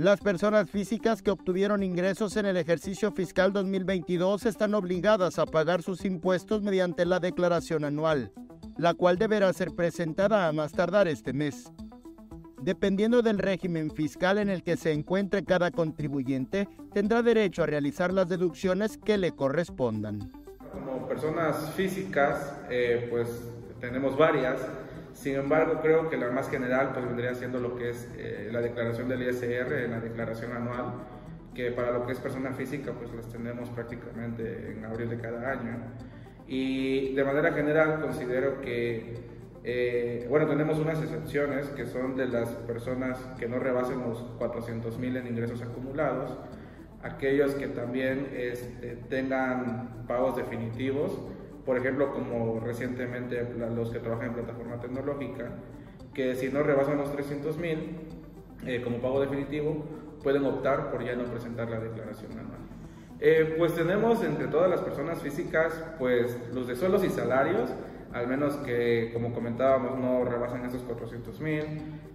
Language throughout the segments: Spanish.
Las personas físicas que obtuvieron ingresos en el ejercicio fiscal 2022 están obligadas a pagar sus impuestos mediante la declaración anual, la cual deberá ser presentada a más tardar este mes. Dependiendo del régimen fiscal en el que se encuentre cada contribuyente, tendrá derecho a realizar las deducciones que le correspondan. Como personas físicas, eh, pues tenemos varias. Sin embargo, creo que la más general pues vendría siendo lo que es eh, la declaración del ISR, la declaración anual, que para lo que es persona física pues las tenemos prácticamente en abril de cada año. Y de manera general considero que, eh, bueno, tenemos unas excepciones que son de las personas que no rebasen los 400 mil en ingresos acumulados, aquellos que también este, tengan pagos definitivos, por ejemplo, como recientemente los que trabajan en plataforma tecnológica, que si no rebasan los 300 mil eh, como pago definitivo, pueden optar por ya no presentar la declaración anual. Eh, pues tenemos entre todas las personas físicas, pues los de suelos y salarios, al menos que, como comentábamos, no rebasen esos 400 mil.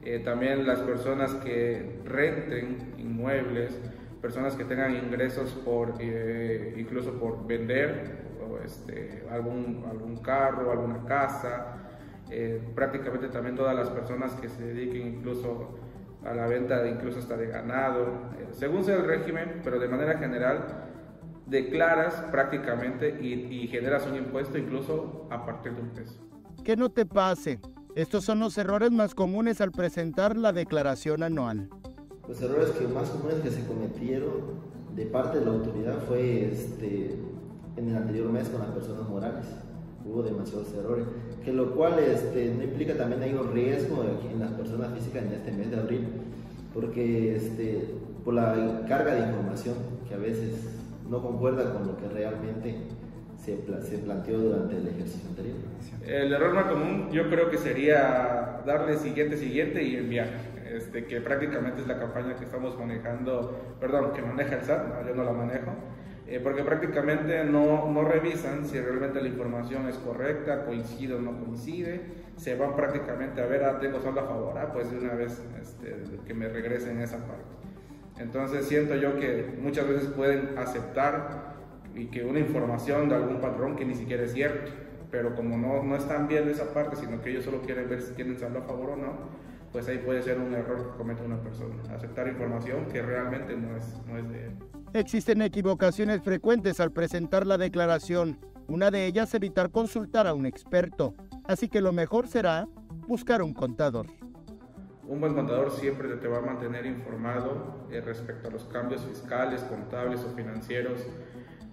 Eh, también las personas que renten inmuebles, personas que tengan ingresos por, incluso por vender este, algún, algún carro, alguna casa, eh, prácticamente también todas las personas que se dediquen incluso a la venta de incluso hasta de ganado, eh, según sea el régimen, pero de manera general declaras prácticamente y, y generas un impuesto incluso a partir de un peso. Que no te pase. Estos son los errores más comunes al presentar la declaración anual. Los errores que más comunes que se cometieron de parte de la autoridad fue este, en el anterior mes con las personas morales. Hubo demasiados errores, que lo cual este, no implica también hay un riesgo en las personas físicas en este mes de abril, porque este, por la carga de información que a veces no concuerda con lo que realmente se, se, planteó durante el ejercicio anterior. El error más común yo creo que sería darle siguiente, siguiente y enviar, este, que prácticamente es la campaña que estamos manejando, perdón, que maneja el SAT, yo no la manejo, eh, porque prácticamente no, no, revisan si realmente la información es correcta, coincide o no coincide, se van prácticamente a ver, ah, tengo saldo a favor, ah, pues de una vez este, que me regresen esa parte. Entonces siento yo que muchas veces pueden aceptar y que una información de algún patrón que ni siquiera es cierto, pero como no, no están viendo esa parte, sino que ellos solo quieren ver si tienen saldo a favor o no, pues ahí puede ser un error que comete una persona, aceptar información que realmente no es, no es de él. Existen equivocaciones frecuentes al presentar la declaración. Una de ellas evitar consultar a un experto. Así que lo mejor será buscar un contador. Un buen contador siempre te va a mantener informado eh, respecto a los cambios fiscales, contables o financieros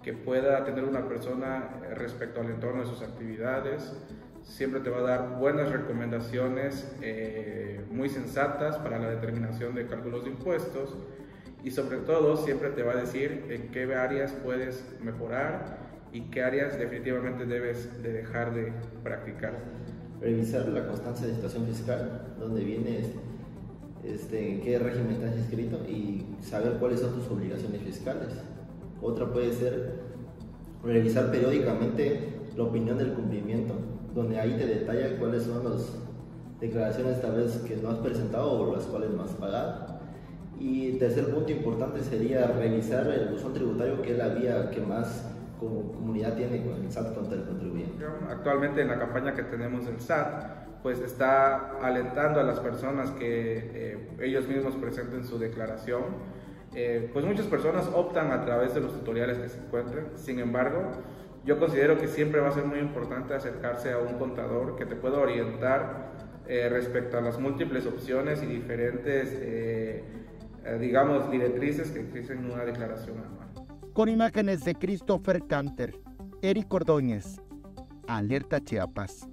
que pueda tener una persona eh, respecto al entorno de sus actividades. Siempre te va a dar buenas recomendaciones eh, muy sensatas para la determinación de cálculos de impuestos y sobre todo siempre te va a decir en qué áreas puedes mejorar y qué áreas definitivamente debes de dejar de practicar. Revisar la constancia de situación fiscal, donde vienes, este, en qué régimen estás inscrito y saber cuáles son tus obligaciones fiscales. Otra puede ser revisar periódicamente la opinión del cumplimiento, donde ahí te detalla cuáles son las declaraciones tal vez que no has presentado o las cuales no has pagado y tercer punto importante sería revisar el buzón tributario, que es la vía que más comunidad tiene con el SAT contra el contribuyente. Actualmente en la campaña que tenemos del SAT, pues está alentando a las personas que eh, ellos mismos presenten su declaración. Eh, pues muchas personas optan a través de los tutoriales que se encuentran, sin embargo, yo considero que siempre va a ser muy importante acercarse a un contador que te pueda orientar eh, respecto a las múltiples opciones y diferentes eh, digamos, directrices que existen en una declaración anual. Con imágenes de Christopher Canter, Eric Ordóñez, Alerta Chiapas.